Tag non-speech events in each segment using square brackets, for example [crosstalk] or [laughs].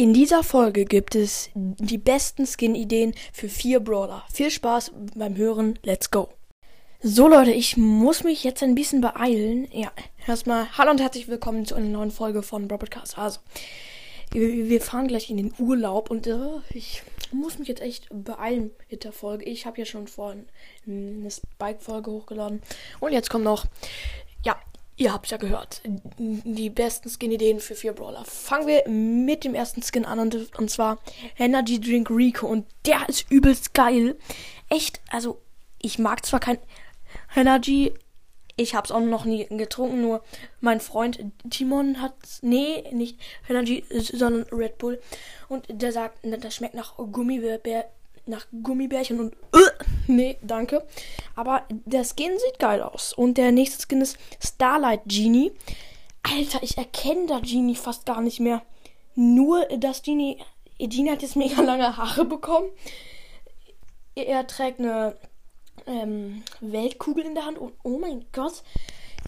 In dieser Folge gibt es die besten Skin-Ideen für vier Brawler. Viel Spaß beim Hören. Let's go. So Leute, ich muss mich jetzt ein bisschen beeilen. Ja, erstmal hallo und herzlich willkommen zu einer neuen Folge von Brawl Podcast. Also, wir, wir fahren gleich in den Urlaub und äh, ich muss mich jetzt echt beeilen mit der Folge. Ich habe ja schon vorhin eine Spike-Folge hochgeladen und jetzt kommt noch ja, Ihr habt's ja gehört. Die besten Skin-Ideen für vier Brawler. Fangen wir mit dem ersten Skin an und, und zwar Energy Drink Rico. Und der ist übelst geil. Echt, also ich mag zwar kein Energy, ich hab's auch noch nie getrunken, nur mein Freund Timon hat, nee, nicht Energy, sondern Red Bull. Und der sagt, das schmeckt nach Gummibär, nach Gummibärchen und uh, [laughs] nee, danke. Aber der Skin sieht geil aus. Und der nächste Skin ist Starlight Genie. Alter, ich erkenne da Genie fast gar nicht mehr. Nur, dass Genie, Genie hat jetzt mega lange Haare bekommen. Er trägt eine ähm, Weltkugel in der Hand und oh mein Gott,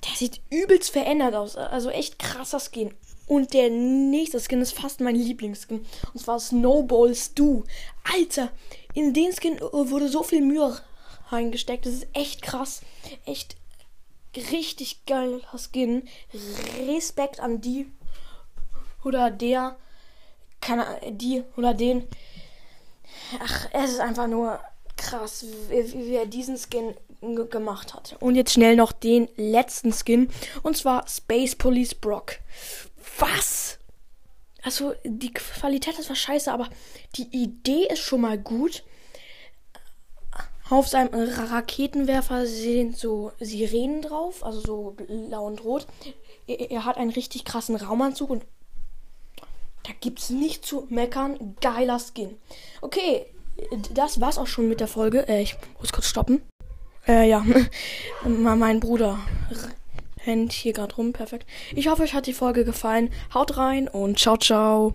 der sieht übelst verändert aus. Also echt krasser Skin. Und der nächste Skin ist fast mein Lieblingsskin. Und zwar Snowball Stu. Alter, in den Skin wurde so viel Mühe reingesteckt. Das ist echt krass. Echt richtig geiler Skin. Respekt an die oder der. Kann die oder den. Ach, es ist einfach nur krass, wie, wie er diesen Skin gemacht hat. Und jetzt schnell noch den letzten Skin. Und zwar Space Police Brock. Was? Also, die Qualität ist was scheiße, aber die Idee ist schon mal gut. Auf seinem Raketenwerfer sind so Sirenen drauf, also so blau und rot. Er, er hat einen richtig krassen Raumanzug und da gibt's nicht zu meckern. Geiler Skin. Okay, das war's auch schon mit der Folge. Äh, ich muss kurz stoppen. Äh, ja. [laughs] mein Bruder rennt hier gerade rum. Perfekt. Ich hoffe, euch hat die Folge gefallen. Haut rein und ciao, ciao.